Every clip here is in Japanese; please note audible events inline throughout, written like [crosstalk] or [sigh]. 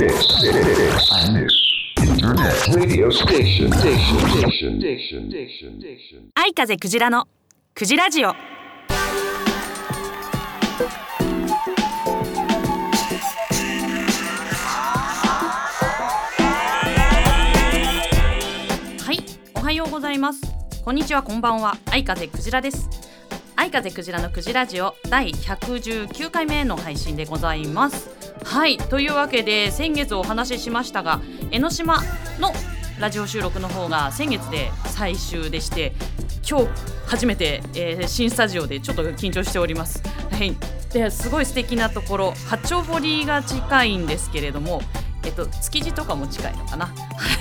Internet radio station. Station. Station. Station. Station. Station. 愛風クジラのクジラジオはいおはようございますこんにちはこんばんは愛風クジラです愛風クジラのクジラジオ第119回目の配信でございますはいというわけで先月お話ししましたが江ノ島のラジオ収録の方が先月で最終でして今日初めて、えー新スタジオでちょっと緊張しております。はい、ですごい素敵なところ八丁堀が近いんですけれども、えっと、築地とかも近いのかな。は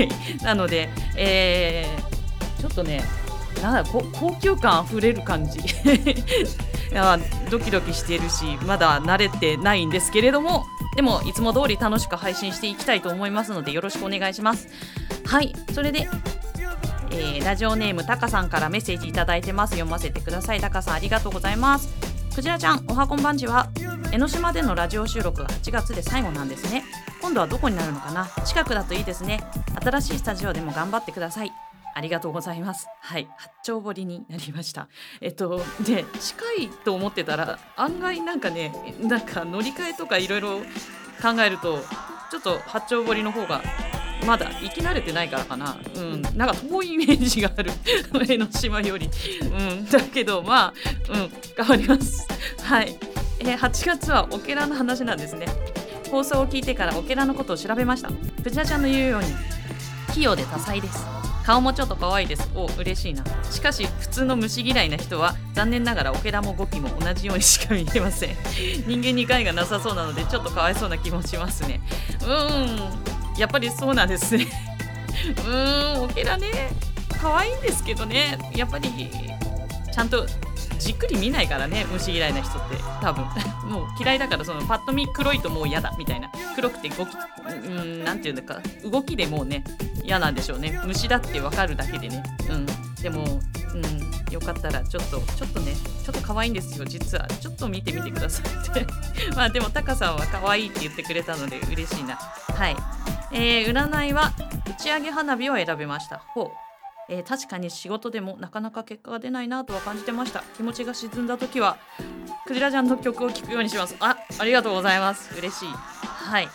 い、なので、えーちょっとねなんだ高級感あふれる感じ。[laughs] いやドキドキしているしまだ慣れてないんですけれどもでもいつも通り楽しく配信していきたいと思いますのでよろしくお願いします。はいそれでえーラジオネームタカさんからメッセージいただいてます。読ませてください。タカさんありがとうございます。クジラちゃんおはこんばんちは。江ノ島でのラジオ収録が8月で最後なんですね。今度はどこになるのかな。近くだといいですね。新しいスタジオでも頑張ってください。ありがとうございます。はい、八丁堀になりました。えっと、で、近いと思ってたら、案外なんかね、なんか乗り換えとかいろいろ考えると、ちょっと八丁堀の方がまだ行き慣れてないからかな、うん、なんか遠いイメージがある。[laughs] 江ノ島より、うん、だけどまあ、うん、頑張ります。はい、えー8月はオケラの話なんですね。放送を聞いてからオケラのことを調べました。藤田ちゃんの言うように器用で多彩です顔もちょっと可愛いです。お嬉しいな。しかし普通の虫嫌いな人は残念ながらオケラも語気も同じようにしか見えません。[laughs] 人間に害がなさそうなのでちょっとかわいそうな気もしますね。うーん。やっぱりそうなんですね。[laughs] うーんオケラね。可愛いんですけどね。やっぱりちゃんとじっくり見ないからね虫嫌いな人って。多分。[laughs] もう嫌いだからそのパッと見黒いともう嫌だみたいな。黒くて動きうんなんていうんだか。動きでもうね嫌なんでしょうね。虫だってわかるだけでね。うん。でもうん。よかったらちょっとちょっとねちょっと可愛いんですよ。実は。ちょっと見てみてくださいって。[laughs] まあでもタカさんは可愛いって言ってくれたので嬉しいな。はい。えー占いは打ち上げ花火を選びました。ほう。えー確かに仕事でもなかなか結果が出ないなとは感じてました。気持ちが沈んだ時はクジラちゃんの曲を聴くようにします。あありがとうございます。嬉しい。はい。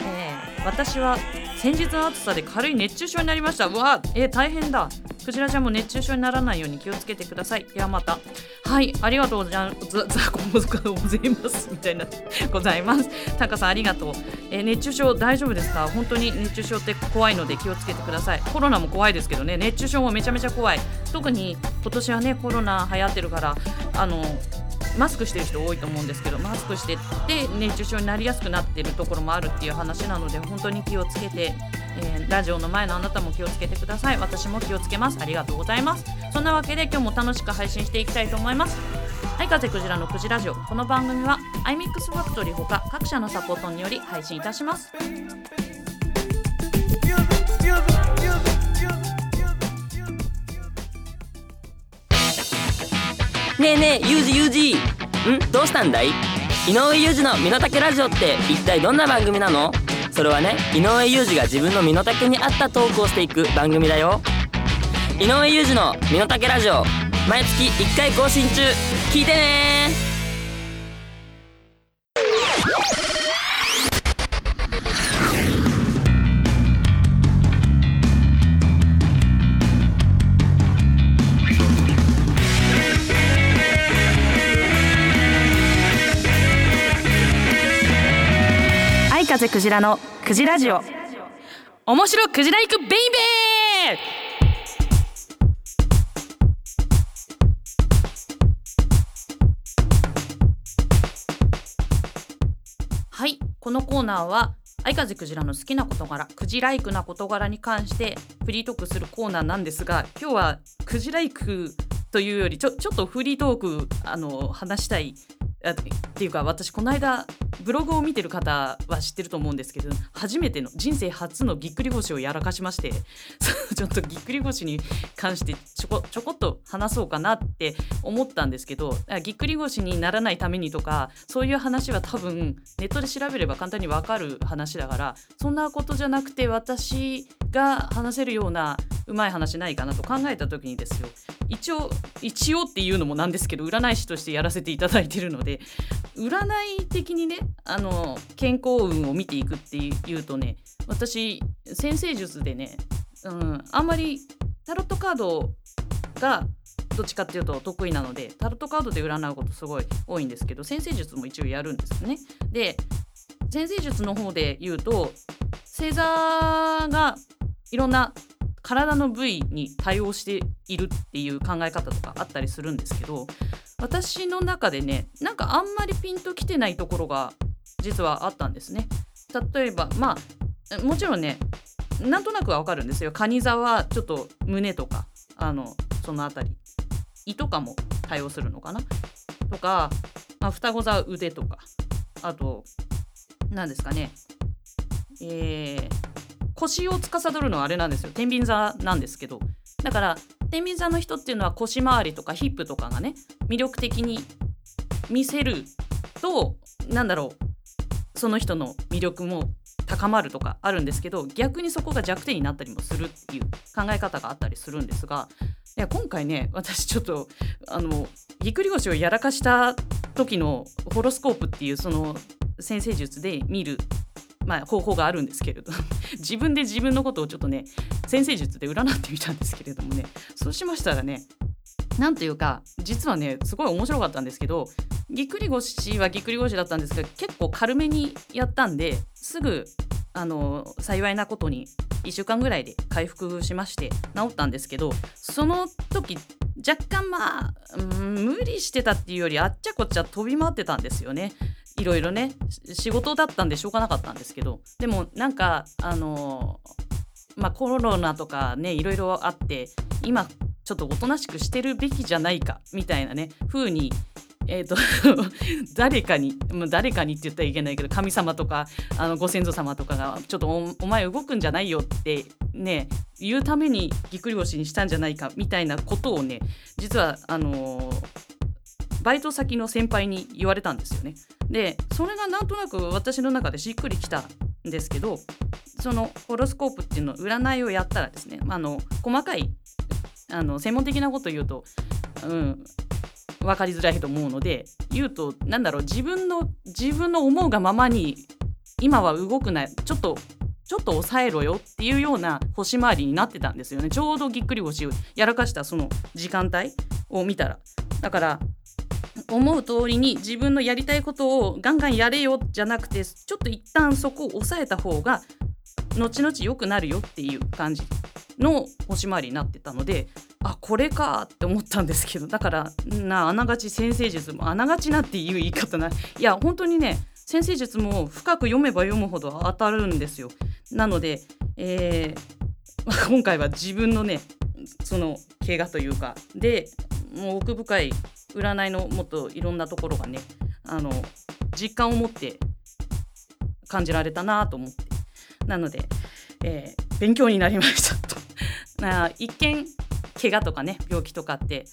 えー私は先日の暑さで軽い熱中症になりました。うわえ大変だ。クジラちゃんも熱中症にならないように気をつけてください。ではまた。はいありがとうござざざございますみたいな [laughs] ございます。タカさんありがとう、え熱中症大丈夫ですか？本当に熱中症って怖いので気をつけてください。コロナも怖いですけどね。熱中症もめちゃめちゃ怖い。特に今年はねコロナ流行ってるからあのマスクしてる人多いと思うんですけどマスクしてって熱中症になりやすくなってるところもあるっていう話なので本当に気をつけて、えーラジオの前のあなたも気をつけてください。私も気をつけます。ありがとうございます。そんなわけで今日も楽しく配信していきたいと思います。はい風クジラのクジラジオ。この番組は iMix ファクトリーほか各社のサポートにより配信いたします。ねえねえユージユージ。ん？どうしたんだい？井上裕二の身の丈ラジオって一体どんな番組なの？それはね井上裕二が自分の身の丈に合ったトークをしていく番組だよ。井上裕二の身の丈ラジオ毎月1回更新中。聞いてね風クジラのクジラジオ。面白クジラ行くベイベー！はいこのコーナーは相風クジラの好きな事柄クジライクな事柄に関してフリートークするコーナーなんですが今日はクジライクというよりちょちょっとフリートークあの話したいあっていうか私この間ブログを見てる方は知ってると思うんですけど初めての人生初のぎっくり腰をやらかしまして [laughs] ちょっとぎっくり腰に関してちょこちょこっと話そうかなって思ったんですけどぎっくり腰にならないためにとかそういう話は多分ネットで調べれば簡単にわかる話だからそんなことじゃなくて私が話せるようなうまい話ないかなと考えた時にですよ一応一応っていうのもなんですけど占い師としてやらせていただいてるので占い的にねあの健康運を見ていくっていうとね私先生術でね、うん、あんまりタロットカードがどっちかっていうと得意なのでタロットカードで占うことすごい多いんですけど先生術も一応やるんですね。で先生術の方で言うと星座がいろんな体の部位に対応しているっていう考え方とかあったりするんですけど私の中でねなんかあんまりピンときてないところが実はあったんですね。例えばまあもちろんねなんとなくはわかるんですよ。カニ座はちょっと胸とかあのその辺り。胃とかも対応するのかな。とか、まあ、双子座は腕とか。あと何ですかね。えー、腰を司るのはあれなんですよ。天秤座なんですけど。だから天秤座の人っていうのは腰回りとかヒップとかがね魅力的に見せるとなんだろうその人の魅力も高まるとかあるんですけど逆にそこが弱点になったりもするっていう考え方があったりするんですがいや今回ね私ちょっとあのぎっくり腰をやらかした時のホロスコープっていうその先生術で見るまあ、方法があるんですけれど自分で自分のことをちょっとね先生術で占ってみたんですけれどもねそうしましたらねなんというか実はねすごい面白かったんですけどぎっくり腰はぎっくり腰だったんですが結構軽めにやったんですぐあの幸いなことに1週間ぐらいで回復しまして治ったんですけどその時若干まあ、うん、無理してたっていうよりあっちゃこっちゃ飛び回ってたんですよね。いろいろね仕事だったんでしょうがなかったんですけどでもなんかあのまあコロナとかねいろいろあって今ちょっとおとなしくしてるべきじゃないかみたいなね風にえーと [laughs] 誰かに誰かにって言ったらいけないけど神様とかあのご先祖様とかがちょっとお前動くんじゃないよってね言うためにぎっくり腰にしたんじゃないかみたいなことをね実はあのーバイト先の先輩に言われたんですよね。でそれがなんとなく私の中でしっくりきたんですけどそのホロスコープっていうの占いをやったらですねあの細かいあの専門的なことを言うと、うん、分かりづらいと思うので言うとなんだろう自分の自分の思うがままに今は動くなちょっとちょっと抑えろよっていうような星回りになってたんですよね。ちょうどぎっくり腰をやらかしたその時間帯を見たら。だから思う通りに自分のやりたいことをガンガンやれよじゃなくてちょっと一旦そこを抑えた方が後々良くなるよっていう感じの星回りになってたのであこれかって思ったんですけどだからなあながち先生術もあながちなっていう言い方ないや本当にね先生術も深く読めば読むほど当たるんですよ。なので、えー、[laughs] 今回は自分のねその怪我というかでもう奥深い占いのもっといろんなところがねあの実感を持って感じられたなと思ってなので、えー、勉強になりましたと。[laughs] な一見怪我とかね病気とかって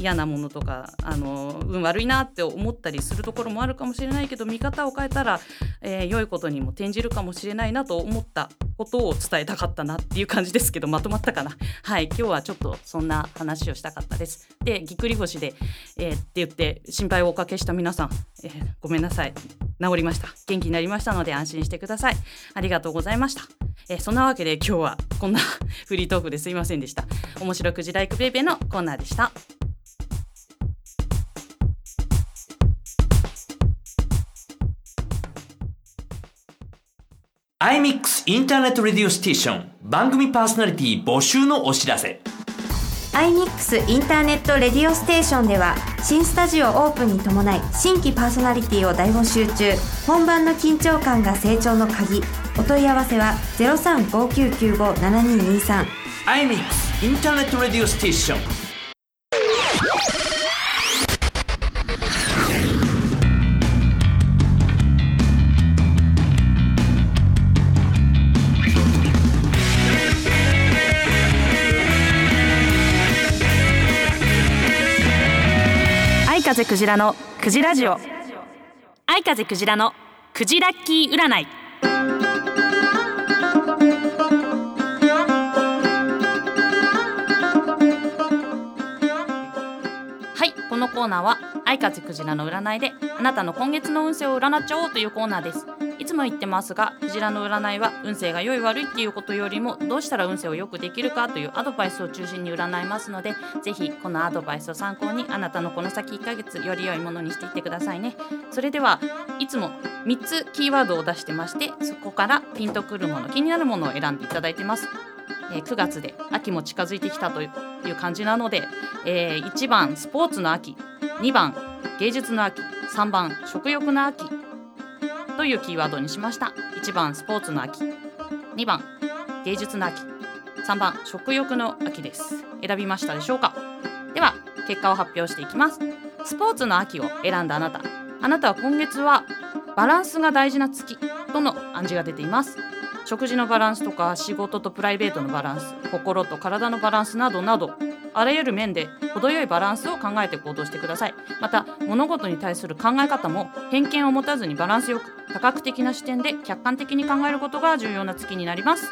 嫌なものとかあの運悪いなって思ったりするところもあるかもしれないけど見方を変えたら、えー、良いことにも転じるかもしれないなと思ったことを伝えたかったなっていう感じですけどまとまったかな。はい今日はちょっとそんな話をしたかったです。でぎっくり腰で、えー、って言って心配をおかけした皆さん、えー、ごめんなさい。治りました。元気になりましたので安心してください。ありがとうございました。え、そんなわけで今日はこんな [laughs] フリートークですいませんでした。面白くじライクベイベーのコーナーでした。iMix Internet Radio Station。番組パーソナリティ募集のお知らせ。iMix インターネットレディオステーションでは新スタジオオープンに伴い新規パーソナリティを大募集中。本番の緊張感が成長の鍵。お問い合わせは0359957223 iMix Internet Radio Station。風クジラのクジラジオ。愛風クジラのクジラッキー占い。コーナーは愛風クジラの占いであなたの今月の運勢を占っちゃおうというコーナーです。いつも言ってますがクジラの占いは運勢が良い悪いっていうことよりもどうしたら運勢を良くできるかというアドバイスを中心に占いますのでぜひこのアドバイスを参考にあなたのこの先1ヶ月より良いものにしていってくださいね。それではいつも3つキーワードを出してましてそこからピンとくるもの気になるものを選んでいただいてます。え9月で秋も近づいてきたという感じなので、え1番スポーツの秋2番芸術の秋3番食欲の秋というキーワードにしました。1番スポーツの秋2番芸術の秋3番食欲の秋です。選びましたでしょうか？では結果を発表していきます。スポーツの秋を選んだあなた。あなたは今月はバランスが大事な月との暗示が出ています。食事のバランスとか仕事とプライベートのバランス心と体のバランスなどなどあらゆる面で程よいバランスを考えて行動してください。また物事に対する考え方も偏見を持たずにバランスよく多角的な視点で客観的に考えることが重要な月になります。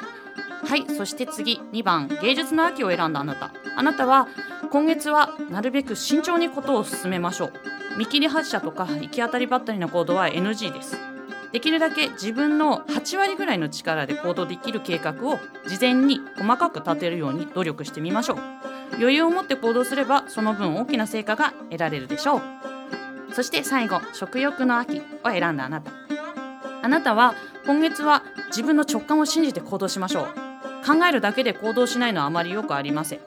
はいそして次。2番。芸術の秋を選んだあなた。あなたは今月はなるべく慎重にことを進めましょう。見切り発車とか行き当たりばったりな行動は NG です。できるだけ自分の8割ぐらいの力で行動できる計画を事前に細かく立てるように努力してみましょう。余裕を持って行動すればその分大きな成果が得られるでしょう。そして最後食欲の秋を選んだあなた。あなたは今月は自分の直感を信じて行動しましょう。考えるだけで行動しないのはあまりよくありません。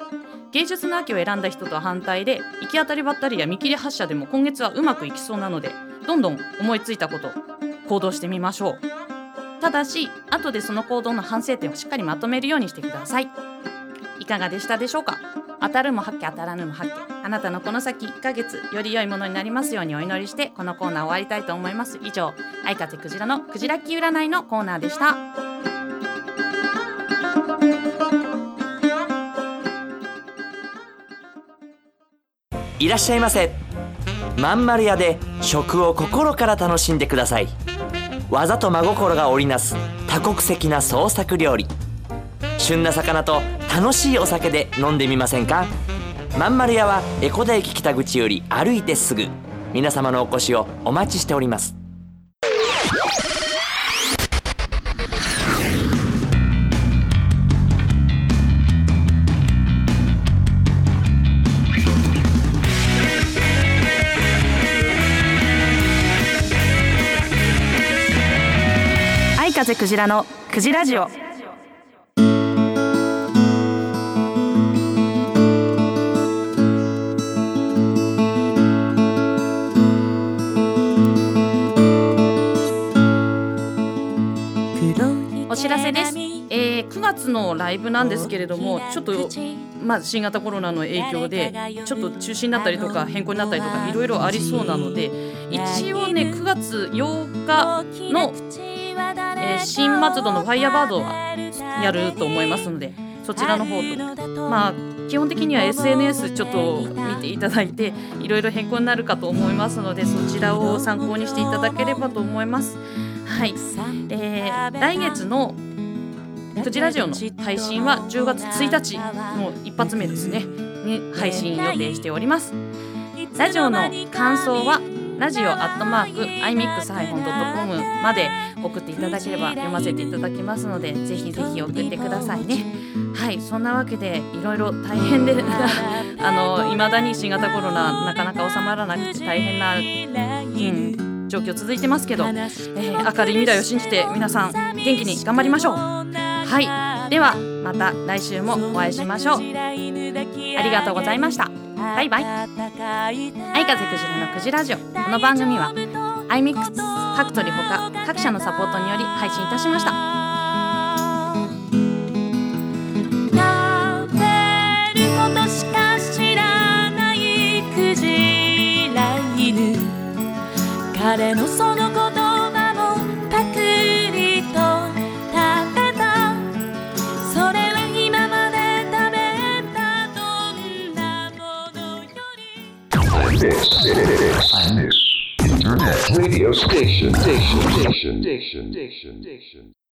芸術の秋を選んだ人とは反対で行き当たりばったりや見切り発車でも今月はうまくいきそうなのでどんどん思いついたこと行動してみましょう。ただし後でその行動の反省点をしっかりまとめるようにしてください。いかがでしたでしょうか？当たるも発見当たらぬも発見あなたのこの先1ヶ月より良いものになりますようにお祈りしてこのコーナー終わりたいと思います。以上愛風クジラのクジラッキー占いのコーナーでした。いらっしゃいませ。まん丸屋で食を心から楽しんでください。技と真心が織りなす多国籍な創作料理。旬な魚と楽しいお酒で飲んでみませんか？まん丸屋は江古田駅北口より歩いてすぐ。皆様のお越しをお待ちしております。クジラのクジラジオ。お知らせです、えー9月のライブなんですけれどもちょっと、まあ、新型コロナの影響でちょっと中止になったりとか変更になったりとかいろいろありそうなので一応ね9月8日の、え新松戸のファイヤーバードはやると思いますのでそちらの方とまあ基本的には SNS ちょっと見ていただいていろいろ変更になるかと思いますのでそちらを参考にしていただければと思います。はい、えー来月のクジラジオの配信は10月1日の一発目ですね。に配信予定しております。ラジオの感想はラジオアットマーク iMix-.com まで送っていただければ読ませていただきますのでぜひぜひ送ってくださいね。はいそんなわけでいろいろ大変で [laughs] あの未だに新型コロナなかなか収まらなくて大変な、うん、状況続いてますけど、えー明るい未来を信じて皆さん元気に頑張りましょう。はいではまた来週もお会いしましょう。ありがとうございました。バイバイ。愛風クジラのクジラジオ。この番組は iMix ファクトリーほか各社のサポートにより配信いたしました。diction, diction, diction, diction.